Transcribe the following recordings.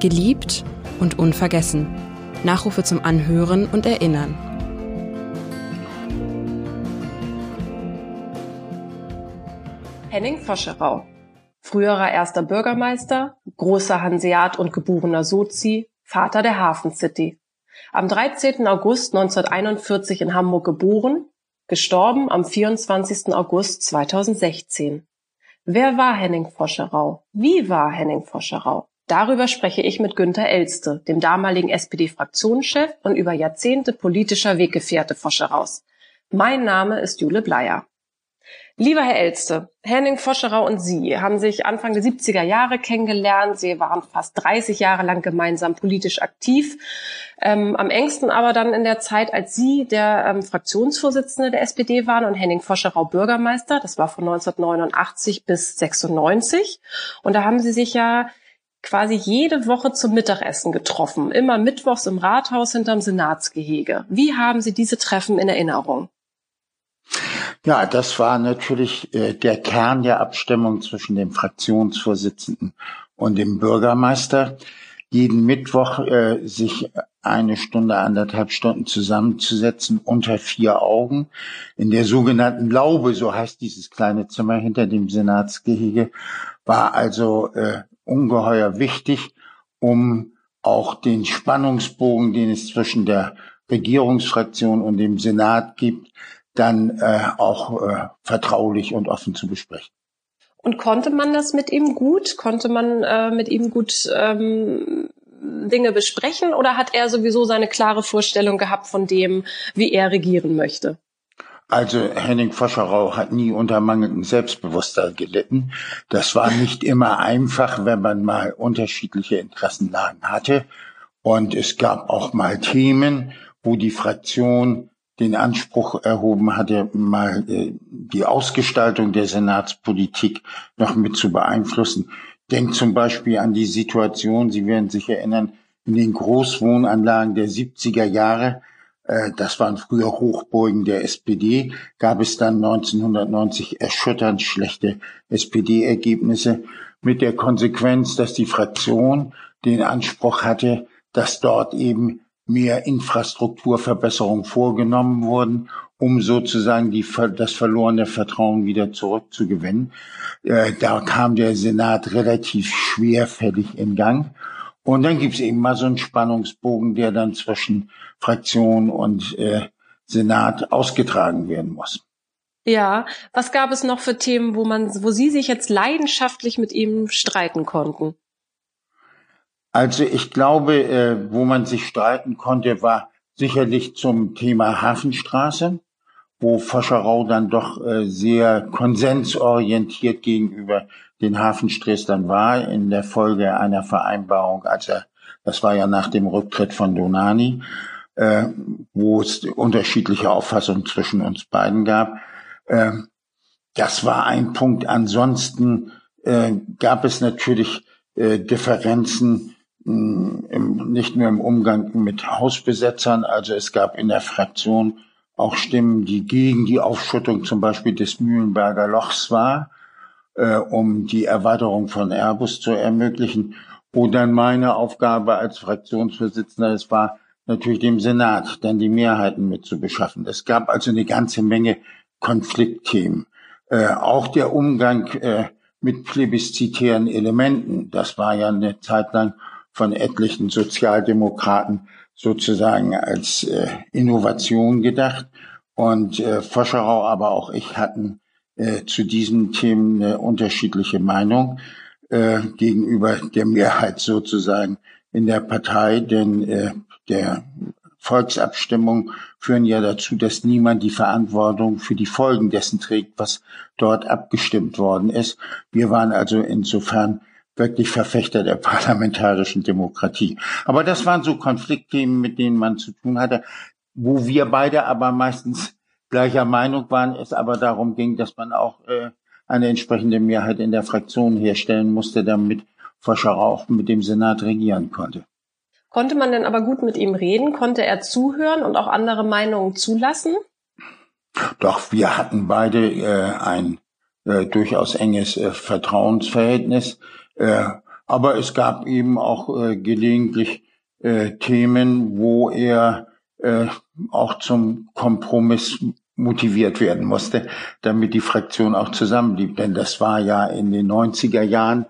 Geliebt und unvergessen. Nachrufe zum Anhören und Erinnern. Henning Foscherau. Früherer erster Bürgermeister, großer Hanseat und geborener Sozi, Vater der Hafen City. Am 13. August 1941 in Hamburg geboren, gestorben am 24. August 2016. Wer war Henning Foscherau? Wie war Henning Foscherau? Darüber spreche ich mit Günter Elste, dem damaligen SPD-Fraktionschef und über Jahrzehnte politischer Weggefährte Foscheraus. Mein Name ist Jule Bleier. Lieber Herr Elste, Henning Foscherau und Sie haben sich Anfang der 70er Jahre kennengelernt. Sie waren fast 30 Jahre lang gemeinsam politisch aktiv. Ähm, am engsten aber dann in der Zeit, als Sie der ähm, Fraktionsvorsitzende der SPD waren und Henning Foscherau Bürgermeister. Das war von 1989 bis 96. Und da haben Sie sich ja quasi jede Woche zum Mittagessen getroffen. Immer mittwochs im Rathaus hinterm Senatsgehege. Wie haben Sie diese Treffen in Erinnerung? Ja, das war natürlich äh, der Kern der Abstimmung zwischen dem Fraktionsvorsitzenden und dem Bürgermeister. Jeden Mittwoch äh, sich eine Stunde, anderthalb Stunden zusammenzusetzen unter vier Augen in der sogenannten Laube, so heißt dieses kleine Zimmer hinter dem Senatsgehege, war also äh, ungeheuer wichtig, um auch den Spannungsbogen, den es zwischen der Regierungsfraktion und dem Senat gibt, dann äh, auch äh, vertraulich und offen zu besprechen. Und konnte man das mit ihm gut? Konnte man äh, mit ihm gut ähm, Dinge besprechen oder hat er sowieso seine klare Vorstellung gehabt von dem, wie er regieren möchte? Also Henning Foscherau hat nie unter mangelndem Selbstbewusstsein gelitten. Das war nicht immer einfach, wenn man mal unterschiedliche Interessenlagen hatte. Und es gab auch mal Themen, wo die Fraktion den Anspruch erhoben hatte, mal äh, die Ausgestaltung der Senatspolitik noch mit zu beeinflussen. Denkt zum Beispiel an die Situation, Sie werden sich erinnern, in den Großwohnanlagen der 70er Jahre, das waren früher Hochburgen der SPD, gab es dann 1990 erschütternd schlechte SPD-Ergebnisse mit der Konsequenz, dass die Fraktion den Anspruch hatte, dass dort eben mehr Infrastrukturverbesserungen vorgenommen wurden, um sozusagen die, das verlorene Vertrauen wieder zurückzugewinnen. Äh, da kam der Senat relativ schwerfällig in Gang. Und dann gibt's eben mal so einen Spannungsbogen, der dann zwischen Fraktion und äh, Senat ausgetragen werden muss. Ja, was gab es noch für Themen, wo man, wo Sie sich jetzt leidenschaftlich mit ihm streiten konnten? Also ich glaube, äh, wo man sich streiten konnte, war sicherlich zum Thema Hafenstraße, wo Foscherau dann doch äh, sehr konsensorientiert gegenüber den Hafensträßlern war, in der Folge einer Vereinbarung, als er, das war ja nach dem Rücktritt von Donani, äh, wo es unterschiedliche Auffassungen zwischen uns beiden gab. Äh, das war ein Punkt. Ansonsten äh, gab es natürlich äh, Differenzen im, nicht nur im Umgang mit Hausbesetzern. Also es gab in der Fraktion auch Stimmen, die gegen die Aufschüttung zum Beispiel des Mühlenberger Lochs war, äh, um die Erweiterung von Airbus zu ermöglichen. Wo dann meine Aufgabe als Fraktionsvorsitzender es war, natürlich dem Senat dann die Mehrheiten mit zu beschaffen. Es gab also eine ganze Menge Konfliktthemen. Äh, auch der Umgang äh, mit plebiszitären Elementen, das war ja eine Zeit lang von etlichen Sozialdemokraten sozusagen als äh, Innovation gedacht. Und äh, Foscherau, aber auch ich hatten äh, zu diesen Themen eine unterschiedliche Meinung äh, gegenüber der Mehrheit sozusagen in der Partei, denn äh, der Volksabstimmung führen ja dazu, dass niemand die Verantwortung für die Folgen dessen trägt, was dort abgestimmt worden ist. Wir waren also insofern wirklich Verfechter der parlamentarischen Demokratie. Aber das waren so Konfliktthemen, mit denen man zu tun hatte, wo wir beide aber meistens gleicher Meinung waren, es aber darum ging, dass man auch äh, eine entsprechende Mehrheit in der Fraktion herstellen musste, damit Forscher auch mit dem Senat regieren konnte. Konnte man denn aber gut mit ihm reden? Konnte er zuhören und auch andere Meinungen zulassen? Doch, wir hatten beide äh, ein äh, durchaus enges äh, Vertrauensverhältnis. Äh, Aber es gab eben auch äh, gelegentlich äh, Themen, wo er äh, auch zum Kompromiss motiviert werden musste, damit die Fraktion auch zusammenblieb. Denn das war ja in den 90er Jahren,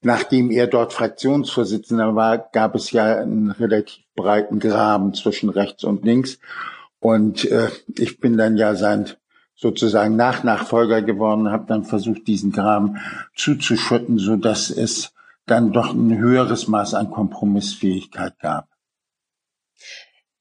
nachdem er dort Fraktionsvorsitzender war, gab es ja einen relativ breiten Graben zwischen rechts und links. Und äh, ich bin dann ja sein sozusagen Nachnachfolger geworden, habe dann versucht, diesen Graben zuzuschütten, so dass es dann doch ein höheres Maß an Kompromissfähigkeit gab.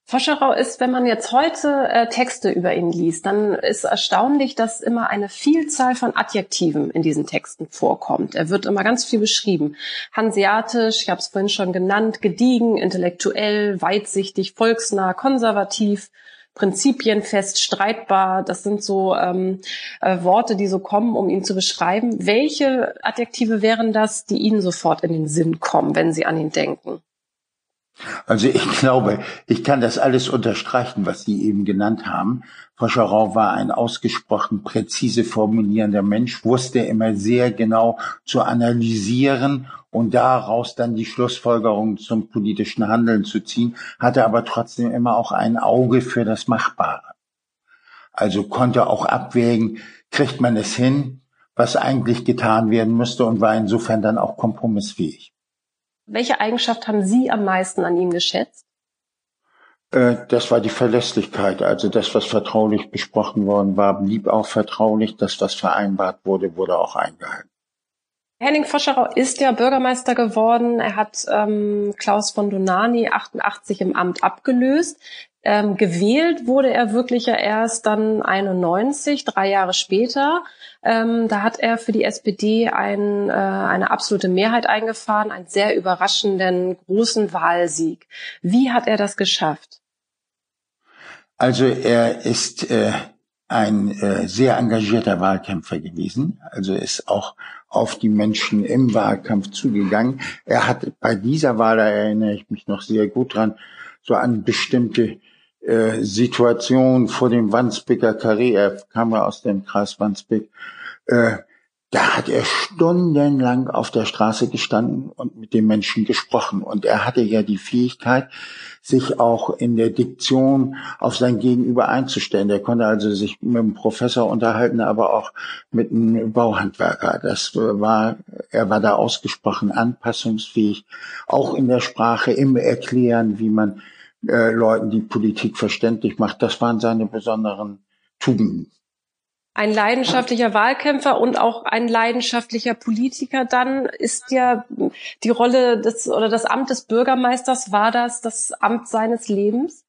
Foscherau ist, wenn man jetzt heute äh, Texte über ihn liest, dann ist erstaunlich, dass immer eine Vielzahl von Adjektiven in diesen Texten vorkommt. Er wird immer ganz viel beschrieben. Hanseatisch, ich habe es vorhin schon genannt, gediegen, intellektuell, weitsichtig, volksnah, konservativ, prinzipienfest, streitbar. Das sind so ähm, äh, Worte, die so kommen, um ihn zu beschreiben. Welche Adjektive wären das, die Ihnen sofort in den Sinn kommen, wenn Sie an ihn denken? Also ich glaube, ich kann das alles unterstreichen, was Sie eben genannt haben. Scharau war ein ausgesprochen präzise formulierender Mensch, wusste immer sehr genau zu analysieren und daraus dann die Schlussfolgerung zum politischen Handeln zu ziehen, hatte aber trotzdem immer auch ein Auge für das Machbare. Also konnte auch abwägen, kriegt man es hin, was eigentlich getan werden müsste und war insofern dann auch kompromissfähig. Welche Eigenschaft haben Sie am meisten an ihm geschätzt? Äh, das war die Verlässlichkeit. Also das, was vertraulich besprochen worden war, blieb auch vertraulich. Das, was vereinbart wurde, wurde auch eingehalten. Henning Foscherau ist ja Bürgermeister geworden. Er hat ähm, Klaus von Donani 88 im Amt abgelöst. Ähm, gewählt wurde er wirklich ja erst dann 91, drei Jahre später. Ähm, da hat er für die SPD ein, äh, eine absolute Mehrheit eingefahren, einen sehr überraschenden großen Wahlsieg. Wie hat er das geschafft? Also er ist äh, ein äh, sehr engagierter Wahlkämpfer gewesen, also ist auch auf die Menschen im Wahlkampf zugegangen. Er hat bei dieser Wahl, da erinnere ich mich noch sehr gut dran, so an bestimmte äh, Situation vor dem Wandsbeker Karree, er kam ja aus dem Kreis Wandsbek, äh, da hat er stundenlang auf der Straße gestanden und mit den Menschen gesprochen. Und er hatte ja die Fähigkeit, sich auch in der Diktion auf sein Gegenüber einzustellen. Er konnte also sich mit dem Professor unterhalten, aber auch mit einem Bauhandwerker. Das war, er war da ausgesprochen anpassungsfähig, auch in der Sprache, im Erklären, wie man äh, Leuten die Politik verständlich macht. Das waren seine besonderen Tugenden. Ein leidenschaftlicher Wahlkämpfer und auch ein leidenschaftlicher Politiker dann ist ja die Rolle des oder das Amt des Bürgermeisters war das das Amt seines Lebens?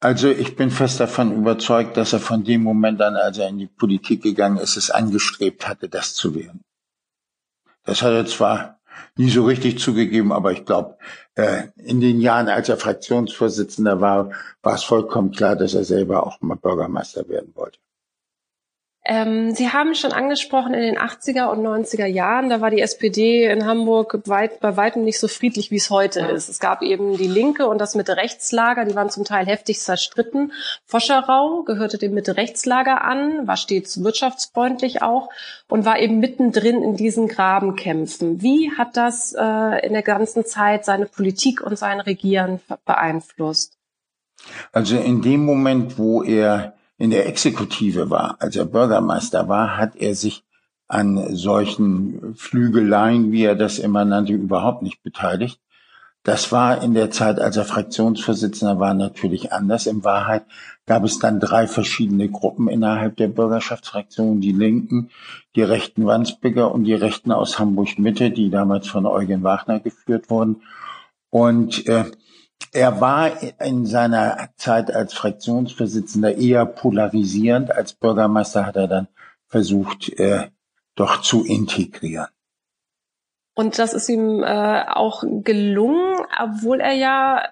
Also ich bin fest davon überzeugt, dass er von dem Moment an, als er in die Politik gegangen ist, es angestrebt hatte, das zu werden. Das hat er zwar nie so richtig zugegeben, aber ich glaube, äh, in den Jahren, als er Fraktionsvorsitzender war, war es vollkommen klar, dass er selber auch mal Bürgermeister werden wollte. Ähm, Sie haben schon angesprochen, in den 80er und 90er Jahren, da war die SPD in Hamburg weit, bei weitem nicht so friedlich, wie es heute ist. Es gab eben die Linke und das Mitte-Rechtslager, die waren zum Teil heftig zerstritten. Foscherau gehörte dem Mitte-Rechtslager an, war stets wirtschaftsfreundlich auch und war eben mittendrin in diesen Grabenkämpfen. Wie hat das äh, in der ganzen Zeit seine Politik und sein Regieren beeinflusst? Also in dem Moment, wo er in der Exekutive war, als er Bürgermeister war, hat er sich an solchen Flügeleien, wie er das immer nannte, überhaupt nicht beteiligt. Das war in der Zeit, als er Fraktionsvorsitzender war, natürlich anders. In Wahrheit gab es dann drei verschiedene Gruppen innerhalb der Bürgerschaftsfraktion. Die Linken, die rechten Wandsbeker und die Rechten aus Hamburg-Mitte, die damals von Eugen Wagner geführt wurden. Und äh, er war in seiner Zeit als Fraktionsvorsitzender eher polarisierend. Als Bürgermeister hat er dann versucht, äh, doch zu integrieren. Und das ist ihm äh, auch gelungen, obwohl er ja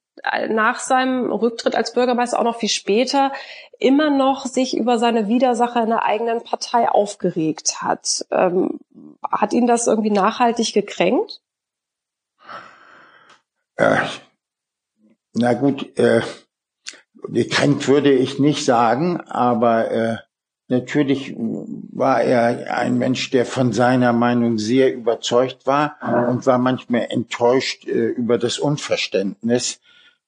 nach seinem Rücktritt als Bürgermeister auch noch viel später immer noch sich über seine Widersacher in der eigenen Partei aufgeregt hat. Ähm, hat ihn das irgendwie nachhaltig gekränkt? Äh, na gut, äh, gekränkt würde ich nicht sagen, aber äh, natürlich war er ein Mensch, der von seiner Meinung sehr überzeugt war und war manchmal enttäuscht äh, über das Unverständnis,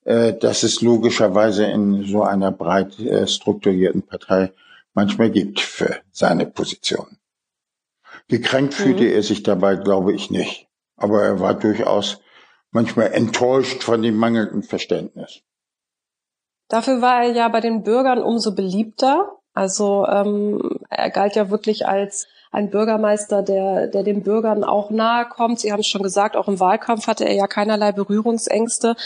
äh, das es logischerweise in so einer breit äh, strukturierten Partei manchmal gibt für seine Position. Gekränkt mhm. fühlte er sich dabei, glaube ich, nicht. Aber er war durchaus manchmal enttäuscht von dem mangelnden Verständnis. Dafür war er ja bei den Bürgern umso beliebter. Also ähm, er galt ja wirklich als ein Bürgermeister, der, der den Bürgern auch nahe kommt. Sie haben es schon gesagt, auch im Wahlkampf hatte er ja keinerlei Berührungsängste.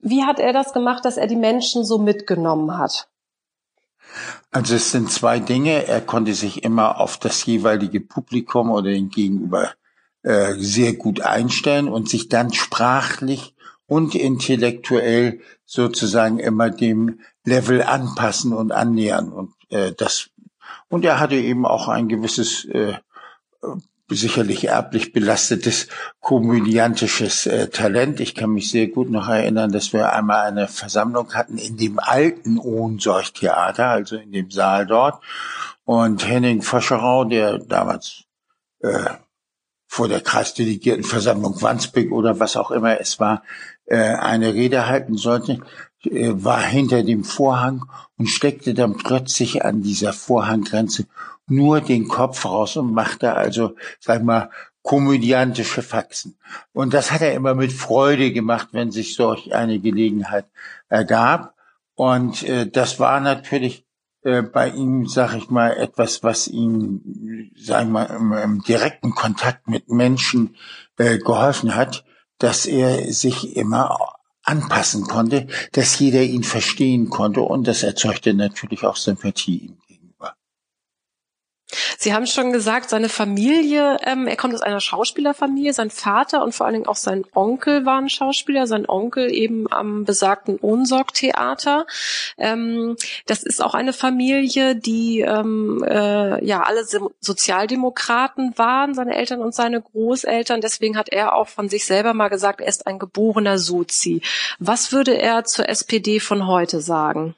Wie hat er das gemacht, dass er die Menschen so mitgenommen hat? Also es sind zwei Dinge. Er konnte sich immer auf das jeweilige Publikum oder den Gegenüber äh, sehr gut einstellen und sich dann sprachlich und intellektuell sozusagen immer dem Level anpassen und annähern und äh, das und er hatte eben auch ein gewisses äh, sicherlich erblich belastetes komödiantisches äh, Talent. Ich kann mich sehr gut noch erinnern, dass wir einmal eine Versammlung hatten in dem alten Ohnsorgtheater, also in dem Saal dort. Und Henning Foscherau, der damals äh, vor der Kreisdelegiertenversammlung Wandsbek oder was auch immer es war, äh, eine Rede halten sollte, äh, war hinter dem Vorhang und steckte dann plötzlich an dieser Vorhanggrenze nur den Kopf raus und machte also, sag mal, komödiantische Faxen. Und das hat er immer mit Freude gemacht, wenn sich solch eine Gelegenheit ergab. Und äh, das war natürlich äh, bei ihm, sag ich mal, etwas, was ihm, sag ich mal, im, im direkten Kontakt mit Menschen äh, geholfen hat, dass er sich immer anpassen konnte, dass jeder ihn verstehen konnte und das erzeugte natürlich auch Sympathie ihm Sie haben schon gesagt, seine Familie, ähm, er kommt aus einer Schauspielerfamilie, sein Vater und vor allen Dingen auch sein Onkel waren Schauspieler, sein Onkel eben am besagten Ohnsorg-Theater. Ähm, das ist auch eine Familie, die ähm, äh, ja alle Sozialdemokraten waren, seine Eltern und seine Großeltern. Deswegen hat er auch von sich selber mal gesagt, er ist ein geborener Sozi. Was würde er zur SPD von heute sagen?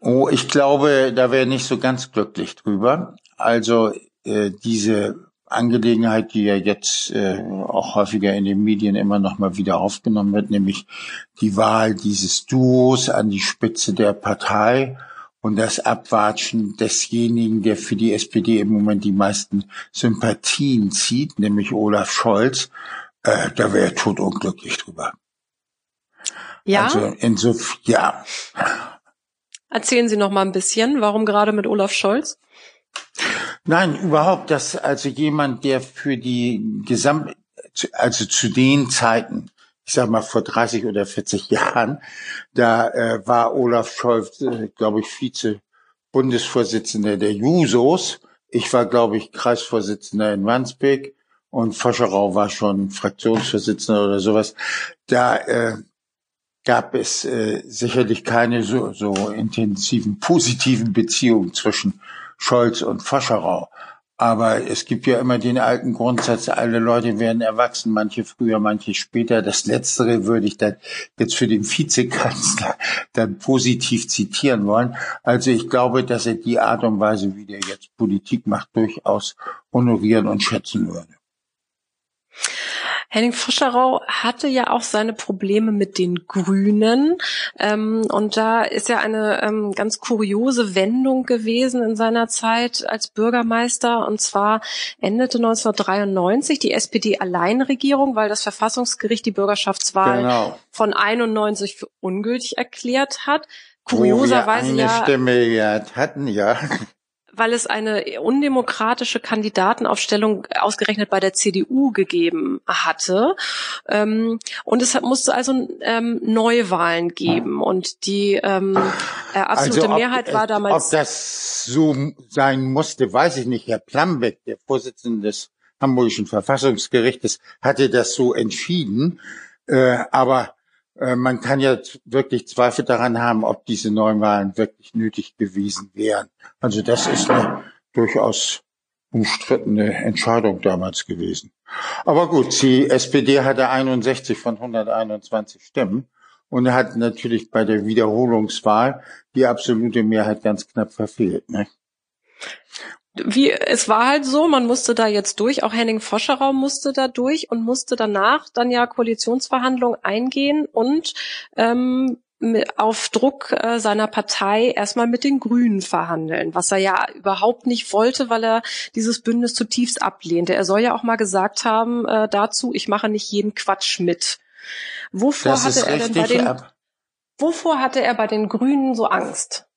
Oh, ich glaube, da wäre nicht so ganz glücklich drüber. Also äh, diese Angelegenheit, die ja jetzt äh, auch häufiger in den Medien immer noch mal wieder aufgenommen wird, nämlich die Wahl dieses Duos an die Spitze der Partei und das Abwatschen desjenigen, der für die SPD im Moment die meisten Sympathien zieht, nämlich Olaf Scholz, äh, da wäre er totunglücklich drüber. Ja. Also insofern, ja. Erzählen Sie noch mal ein bisschen, warum gerade mit Olaf Scholz? Nein, überhaupt, dass also jemand, der für die Gesamt, also zu den Zeiten, ich sag mal vor 30 oder 40 Jahren, da äh, war Olaf Scholz, äh, glaube ich, Vize-Bundesvorsitzender der Jusos. Ich war, glaube ich, Kreisvorsitzender in Wandsbek und Foscherau war schon Fraktionsvorsitzender oder sowas. Da äh, gab es äh, sicherlich keine so, so intensiven positiven Beziehungen zwischen Scholz und Foscherau. Aber es gibt ja immer den alten Grundsatz, alle Leute werden erwachsen, manche früher, manche später. Das Letztere würde ich dann jetzt für den Vizekanzler dann positiv zitieren wollen. Also ich glaube, dass er die Art und Weise, wie der jetzt Politik macht, durchaus honorieren und schätzen würde. Henning Foscherau hatte ja auch seine Probleme mit den Grünen. Ähm, und da ist ja eine ähm, ganz kuriose Wendung gewesen in seiner Zeit als Bürgermeister. Und zwar endete 1993 die SPD-Alleinregierung, weil das Verfassungsgericht die Bürgerschaftswahl genau. von 91 für ungültig erklärt hat. Kurioserweise Wo wir eine ja, Stimme hatten, ja weil es eine undemokratische Kandidatenaufstellung ausgerechnet bei der CDU gegeben hatte. Ähm, und es musste also ähm, Neuwahlen geben. Und die ähm, äh, absolute also ob, Mehrheit war damals. Ob das so sein musste, weiß ich nicht. Herr Plambeck, der Vorsitzende des Hamburgischen Verfassungsgerichtes, hatte das so entschieden. Äh, aber man kann ja wirklich Zweifel daran haben, ob diese Neuwahlen wirklich nötig gewesen wären. Also das ist eine durchaus umstrittene Entscheidung damals gewesen. Aber gut, die SPD hatte 61 von 121 Stimmen und hat natürlich bei der Wiederholungswahl die absolute Mehrheit ganz knapp verfehlt. Ne? Wie, es war halt so, man musste da jetzt durch, auch Henning Foscherau musste da durch und musste danach dann ja Koalitionsverhandlungen eingehen und ähm, auf Druck äh, seiner Partei erstmal mit den Grünen verhandeln, was er ja überhaupt nicht wollte, weil er dieses Bündnis zutiefst ablehnte. Er soll ja auch mal gesagt haben äh, dazu, ich mache nicht jeden Quatsch mit. Wovor das hatte er denn bei den, ab. wovor hatte er bei den Grünen so Angst?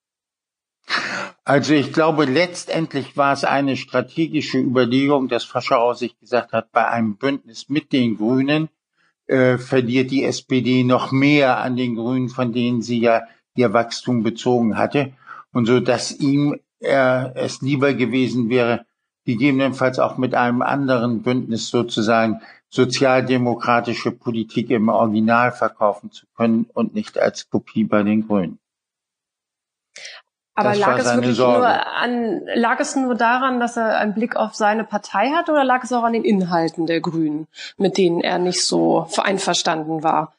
Also ich glaube, letztendlich war es eine strategische Überlegung, dass Fascherau sich gesagt hat, bei einem Bündnis mit den Grünen äh, verliert die SPD noch mehr an den Grünen, von denen sie ja ihr Wachstum bezogen hatte. Und so, dass ihm äh, es lieber gewesen wäre, gegebenenfalls auch mit einem anderen Bündnis sozusagen sozialdemokratische Politik im Original verkaufen zu können und nicht als Kopie bei den Grünen. Aber lag es wirklich Sorge. nur an, lag es nur daran, dass er einen Blick auf seine Partei hat oder lag es auch an den Inhalten der Grünen, mit denen er nicht so einverstanden war?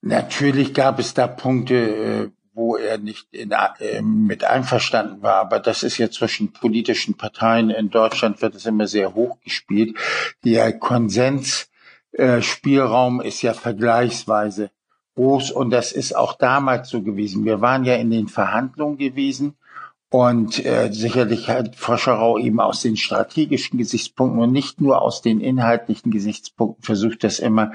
Natürlich gab es da Punkte, äh, wo er nicht in, äh, mit einverstanden war, aber das ist ja zwischen politischen Parteien in Deutschland wird es immer sehr hoch gespielt. Der Konsensspielraum ist ja vergleichsweise groß und das ist auch damals so gewesen. Wir waren ja in den Verhandlungen gewesen und äh, sicherlich hat Foscherau eben aus den strategischen Gesichtspunkten und nicht nur aus den inhaltlichen Gesichtspunkten versucht, das immer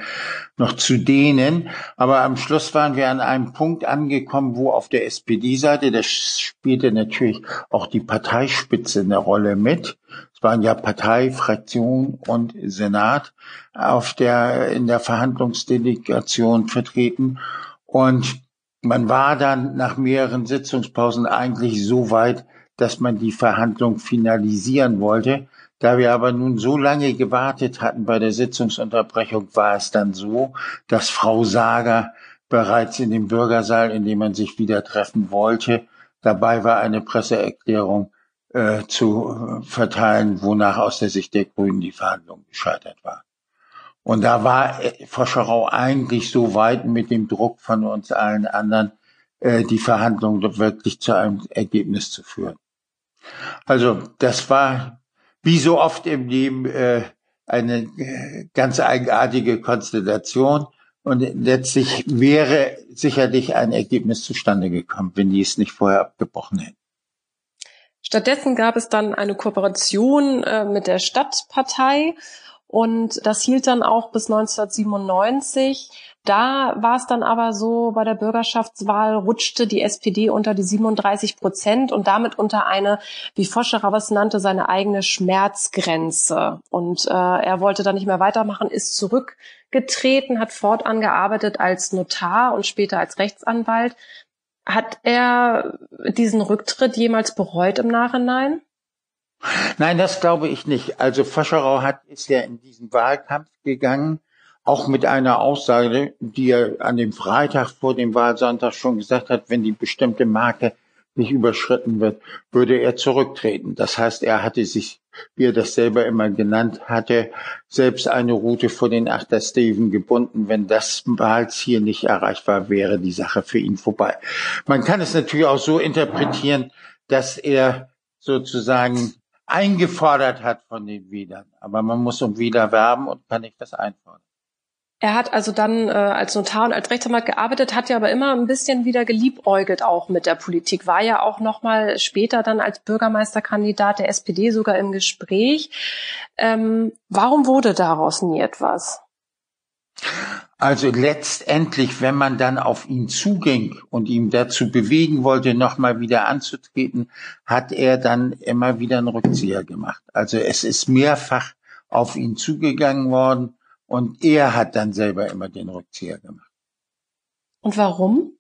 noch zu dehnen. Aber am Schluss waren wir an einem Punkt angekommen, wo auf der SPD-Seite, das spielte natürlich auch die Parteispitze eine Rolle mit. Es waren ja Partei, Fraktion und Senat auf der, in der Verhandlungsdelegation vertreten. Und man war dann nach mehreren Sitzungspausen eigentlich so weit, dass man die Verhandlung finalisieren wollte. Da wir aber nun so lange gewartet hatten bei der Sitzungsunterbrechung, war es dann so, dass Frau Sager bereits in dem Bürgersaal, in dem man sich wieder treffen wollte, dabei war, eine Presseerklärung äh, zu verteilen, wonach aus der Sicht der Grünen die Verhandlung gescheitert war. Und da war äh, Foscherau eigentlich so weit mit dem Druck von uns allen anderen, äh, die Verhandlungen wirklich zu einem Ergebnis zu führen. Also das war wie so oft im Leben äh, eine ganz eigenartige Konstellation. Und letztlich wäre sicherlich ein Ergebnis zustande gekommen, wenn die es nicht vorher abgebrochen hätten. Stattdessen gab es dann eine Kooperation äh, mit der Stadtpartei und das hielt dann auch bis 1997. Da war es dann aber so, bei der Bürgerschaftswahl rutschte die SPD unter die 37 Prozent und damit unter eine, wie Foscherer was nannte, seine eigene Schmerzgrenze. Und äh, er wollte dann nicht mehr weitermachen, ist zurückgetreten, hat fortan gearbeitet als Notar und später als Rechtsanwalt. Hat er diesen Rücktritt jemals bereut im Nachhinein? Nein, das glaube ich nicht. Also Fascherau hat, ist ja in diesen Wahlkampf gegangen, auch mit einer Aussage, die er an dem Freitag vor dem Wahlsonntag schon gesagt hat, wenn die bestimmte Marke nicht überschritten wird, würde er zurücktreten. Das heißt, er hatte sich, wie er das selber immer genannt hatte, selbst eine Route vor den Achter Steven gebunden. Wenn das Wahlziel nicht erreicht war, wäre die Sache für ihn vorbei. Man kann es natürlich auch so interpretieren, dass er sozusagen eingefordert hat von den Wählern. Aber man muss um Wähler werben und kann nicht das einfordern. Er hat also dann äh, als Notar und als Rechtsanwalt gearbeitet, hat ja aber immer ein bisschen wieder geliebäugelt auch mit der Politik, war ja auch noch mal später dann als Bürgermeisterkandidat der SPD sogar im Gespräch. Ähm, warum wurde daraus nie etwas? Also letztendlich, wenn man dann auf ihn zuging und ihn dazu bewegen wollte, nochmal wieder anzutreten, hat er dann immer wieder einen Rückzieher gemacht. Also es ist mehrfach auf ihn zugegangen worden und er hat dann selber immer den Rückzieher gemacht. Und warum?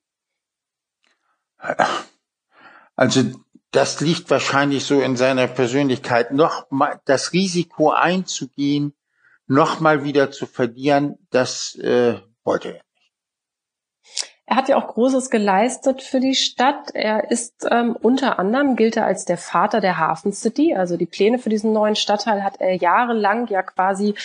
Also das liegt wahrscheinlich so in seiner Persönlichkeit, noch mal das Risiko einzugehen, nochmal wieder zu verlieren, das äh, wollte er nicht. Er hat ja auch Großes geleistet für die Stadt. Er ist ähm, unter anderem gilt er als der Vater der Hafen City. Also die Pläne für diesen neuen Stadtteil hat er jahrelang ja quasi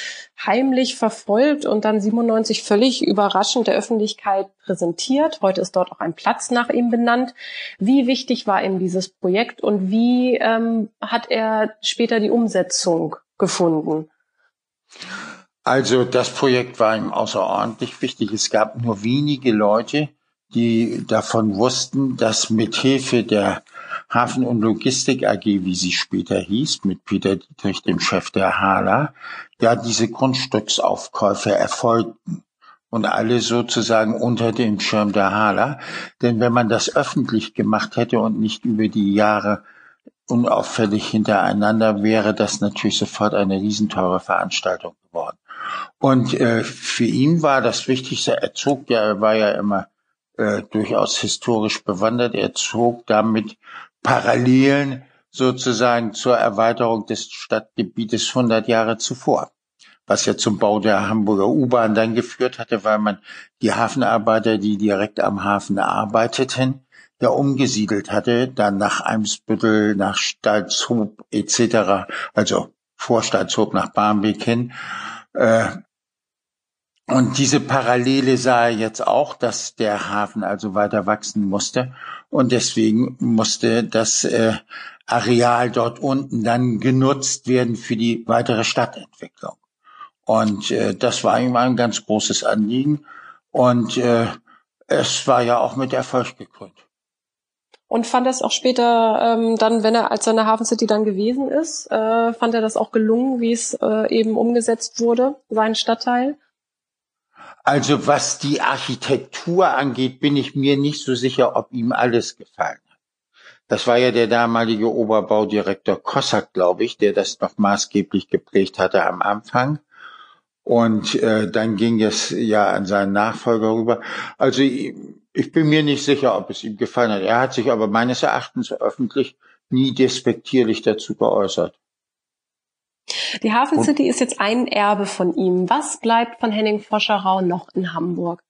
heimlich verfolgt und dann 97 völlig überraschend der Öffentlichkeit präsentiert. Heute ist dort auch ein Platz nach ihm benannt. Wie wichtig war ihm dieses Projekt und wie ähm, hat er später die Umsetzung gefunden? Also das Projekt war ihm außerordentlich wichtig. Es gab nur wenige Leute, die davon wussten, dass mit Hilfe der Hafen- und Logistik AG, wie sie später hieß, mit Peter Dietrich, dem Chef der Hala, ja diese Grundstücksaufkäufe erfolgten und alle sozusagen unter dem Schirm der Hala. Denn wenn man das öffentlich gemacht hätte und nicht über die Jahre unauffällig hintereinander, wäre das natürlich sofort eine riesenteure Veranstaltung geworden. Und äh, für ihn war das Wichtigste, er zog ja, er war ja immer äh, durchaus historisch bewandert, er zog damit Parallelen sozusagen zur Erweiterung des Stadtgebietes 100 Jahre zuvor, was ja zum Bau der Hamburger U-Bahn dann geführt hatte, weil man die Hafenarbeiter, die direkt am Hafen arbeiteten, ja umgesiedelt hatte, dann nach Eimsbüttel, nach Stalzhoop etc., also vor Stalzhoop nach Barmbek hin, äh, und diese Parallele sah er jetzt auch, dass der Hafen also weiter wachsen musste. Und deswegen musste das äh, Areal dort unten dann genutzt werden für die weitere Stadtentwicklung. Und äh, das war ihm ein ganz großes Anliegen. Und äh, es war ja auch mit Erfolg gekrönt. Und fand es auch später ähm, dann, wenn er als seine Hafen City dann gewesen ist, äh, fand er das auch gelungen, wie es äh, eben umgesetzt wurde, sein Stadtteil? Also was die Architektur angeht, bin ich mir nicht so sicher, ob ihm alles gefallen hat. Das war ja der damalige Oberbaudirektor Kossack, glaube ich, der das noch maßgeblich geprägt hatte am Anfang. Und äh, dann ging es ja an seinen Nachfolger rüber. Also ich, bin mir nicht sicher, ob es ihm gefallen hat. Er hat sich aber meines Erachtens öffentlich nie despektierlich dazu geäußert. Die Hafen City ist jetzt ein Erbe von ihm. Was bleibt von Henning Foscherau noch in Hamburg?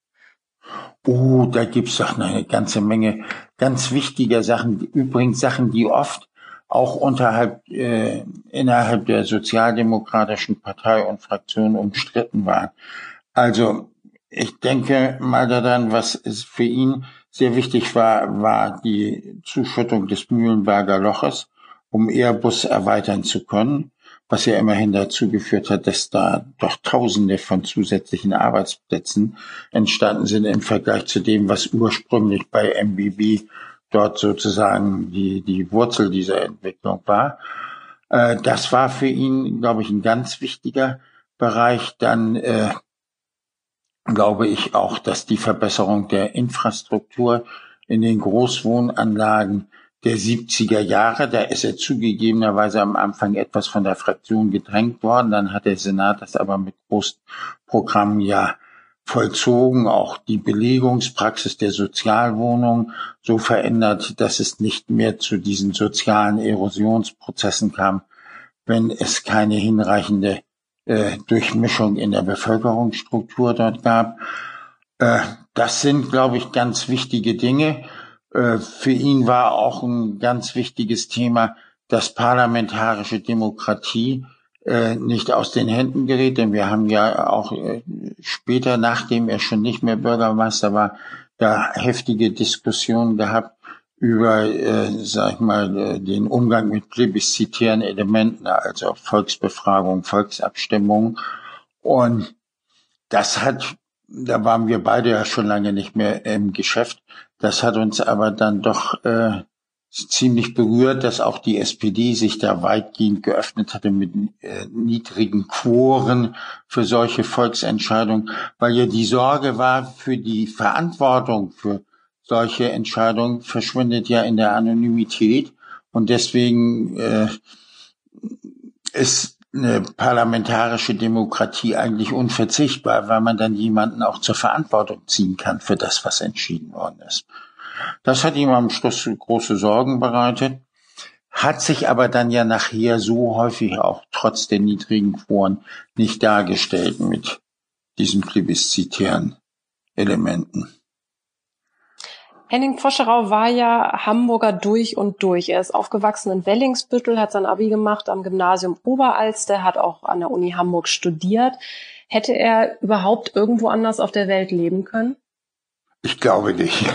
Oh, da gibt's doch eine ganze Menge ganz wichtiger Sachen. Übrigens Sachen, die oft auch unterhalb, äh, innerhalb der sozialdemokratischen Partei und Fraktion umstritten waren. Also ich denke mal daran, was es für ihn sehr wichtig war, war die Zuschüttung des Mühlenberger Loches, um Airbus erweitern zu können was ja immerhin dazu geführt hat, dass da doch Tausende von zusätzlichen Arbeitsplätzen entstanden sind im Vergleich zu dem, was ursprünglich bei MBB dort sozusagen die, die Wurzel dieser Entwicklung war. Äh, das war für ihn, glaube ich, ein ganz wichtiger Bereich. Dann äh, glaube ich auch, dass die Verbesserung der Infrastruktur in den Großwohnanlagen der 70er Jahre. Da ist er zugegebenerweise am Anfang etwas von der Fraktion gedrängt worden. Dann hat der Senat das aber mit großen Programmen ja vollzogen, auch die Belegungspraxis der Sozialwohnung so verändert, dass es nicht mehr zu diesen sozialen Erosionsprozessen kam, wenn es keine hinreichende äh, Durchmischung in der Bevölkerungsstruktur dort gab. Äh, das sind, glaube ich, ganz wichtige Dinge. Äh, für ihn war auch ein ganz wichtiges Thema, dass parlamentarische Demokratie äh, nicht aus den Händen gerät, denn wir haben ja auch äh, später, nachdem er schon nicht mehr Bürgermeister war, da heftige Diskussionen gehabt über, äh, sag ich mal, den Umgang mit plebiszitären Elementen, also Volksbefragung, Volksabstimmung. Und das hat, da waren wir beide ja schon lange nicht mehr im Geschäft, das hat uns aber dann doch äh, ziemlich berührt, dass auch die SPD sich da weitgehend geöffnet hatte mit äh, niedrigen Quoren für solche Volksentscheidungen, weil ja die Sorge war für die Verantwortung für solche Entscheidungen verschwindet ja in der Anonymität und deswegen äh, ist eine parlamentarische Demokratie eigentlich unverzichtbar, weil man dann jemanden auch zur Verantwortung ziehen kann für das, was entschieden worden ist. Das hat ihm am Schluss große Sorgen bereitet, hat sich aber dann ja nachher so häufig auch trotz der niedrigen Quoren nicht dargestellt mit diesen plebiszitären Elementen. Henning Foscherau war ja Hamburger durch und durch. Er ist aufgewachsen in Wellingsbüttel, hat sein Abi gemacht am Gymnasium Oberalster, hat auch an der Uni Hamburg studiert. Hätte er überhaupt irgendwo anders auf der Welt leben können? Ich glaube nicht.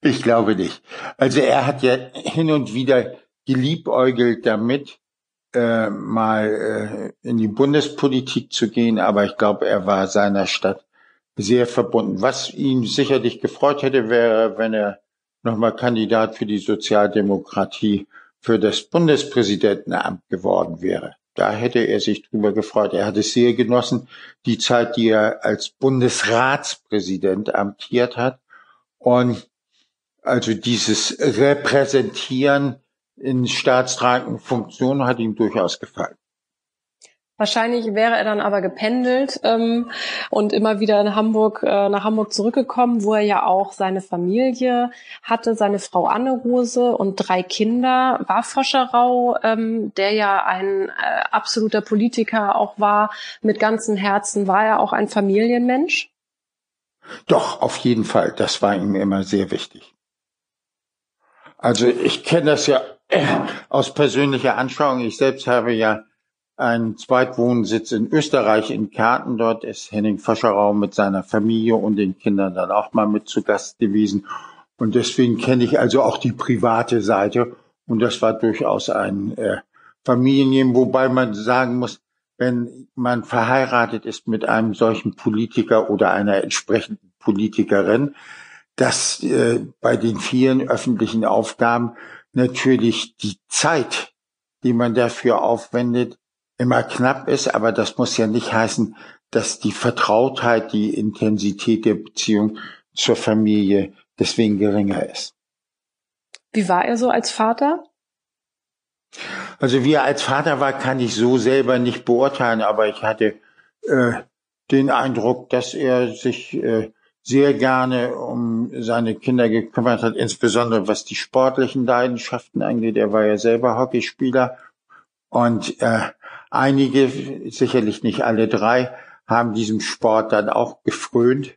Ich glaube nicht. Also er hat ja hin und wieder geliebäugelt damit, äh, mal äh, in die Bundespolitik zu gehen, aber ich glaube, er war seiner Stadt sehr verbunden. Was ihn sicherlich gefreut hätte, wäre, wenn er nochmal Kandidat für die Sozialdemokratie für das Bundespräsidentenamt geworden wäre. Da hätte er sich drüber gefreut. Er hat es sehr genossen, die Zeit, die er als Bundesratspräsident amtiert hat. Und also dieses Repräsentieren in staatstragenden Funktionen hat ihm durchaus gefallen. Wahrscheinlich wäre er dann aber gependelt ähm, und immer wieder in Hamburg äh, nach Hamburg zurückgekommen, wo er ja auch seine Familie hatte, seine Frau Anne Rose und drei Kinder. War Foscherau, ähm, der ja ein äh, absoluter Politiker auch war, mit ganzem Herzen, war er auch ein Familienmensch? Doch, auf jeden Fall. Das war ihm immer sehr wichtig. Also ich kenne das ja äh, aus persönlicher Anschauung. Ich selbst habe ja einen Zweitwohnsitz in Österreich in Kärnten. Dort ist Henning Foscherau mit seiner Familie und den Kindern dann auch mal mit zu Gast gewesen. Und deswegen kenne ich also auch die private Seite. Und das war durchaus ein äh, Familienleben, wobei man sagen muss, wenn man verheiratet ist mit einem solchen Politiker oder einer entsprechenden Politikerin, dass äh, bei den vielen öffentlichen Aufgaben natürlich die Zeit, die man dafür aufwendet, immer knapp ist, aber das muss ja nicht heißen, dass die Vertrautheit, die Intensität der Beziehung zur Familie deswegen geringer ist. Wie war er so als Vater? Also wie er als Vater war, kann ich so selber nicht beurteilen, aber ich hatte äh, den Eindruck, dass er sich äh, sehr gerne um seine Kinder gekümmert hat, insbesondere was die sportlichen Leidenschaften angeht. Er war ja selber Hockeyspieler und äh, Einige, sicherlich nicht alle drei, haben diesem Sport dann auch gefrönt.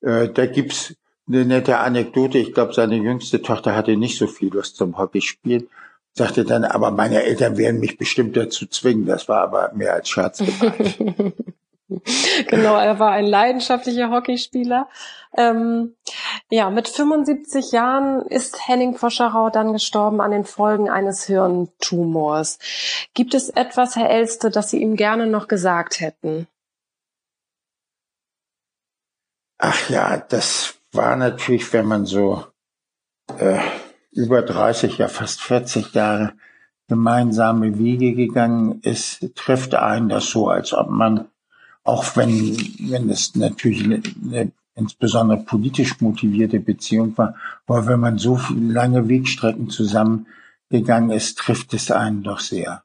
Äh, da gibt's eine nette Anekdote. Ich glaube, seine jüngste Tochter hatte nicht so viel Lust zum Hockeyspielen. Sagte dann, aber meine Eltern werden mich bestimmt dazu zwingen. Das war aber mehr als Scherz gemeint. genau, er war ein leidenschaftlicher Hockeyspieler. Ähm, ja, mit 75 Jahren ist Henning Foscherau dann gestorben an den Folgen eines Hirntumors. Gibt es etwas, Herr Elste, das Sie ihm gerne noch gesagt hätten? Ach ja, das war natürlich, wenn man so äh, über 30, ja fast 40 Jahre gemeinsame Wege gegangen ist, trifft einen das so, als ob man auch wenn, wenn es natürlich eine, eine insbesondere politisch motivierte Beziehung war, aber wenn man so lange Wegstrecken zusammengegangen ist, trifft es einen doch sehr.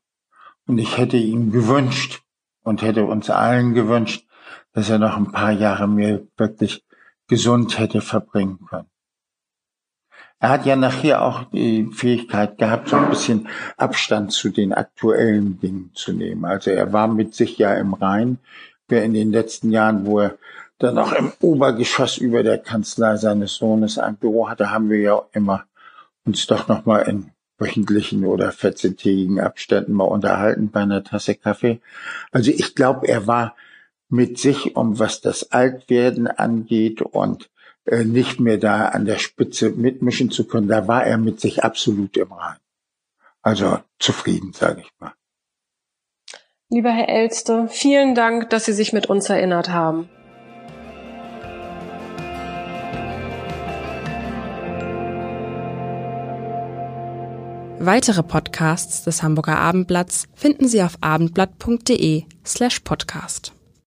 Und ich hätte ihm gewünscht und hätte uns allen gewünscht, dass er noch ein paar Jahre mehr wirklich gesund hätte verbringen können. Er hat ja nachher auch die Fähigkeit gehabt, so ein bisschen Abstand zu den aktuellen Dingen zu nehmen. Also er war mit sich ja im Rhein in den letzten Jahren, wo er dann auch im Obergeschoss über der Kanzlei seines Sohnes ein Büro hatte, haben wir ja immer uns doch nochmal in wöchentlichen oder 14-tägigen Abständen mal unterhalten bei einer Tasse Kaffee. Also ich glaube, er war mit sich, um was das Altwerden angeht und äh, nicht mehr da an der Spitze mitmischen zu können, da war er mit sich absolut im Rein. Also zufrieden, sage ich mal. Lieber Herr Elste, vielen Dank, dass Sie sich mit uns erinnert haben. Weitere Podcasts des Hamburger Abendblatts finden Sie auf abendblatt.de slash podcast.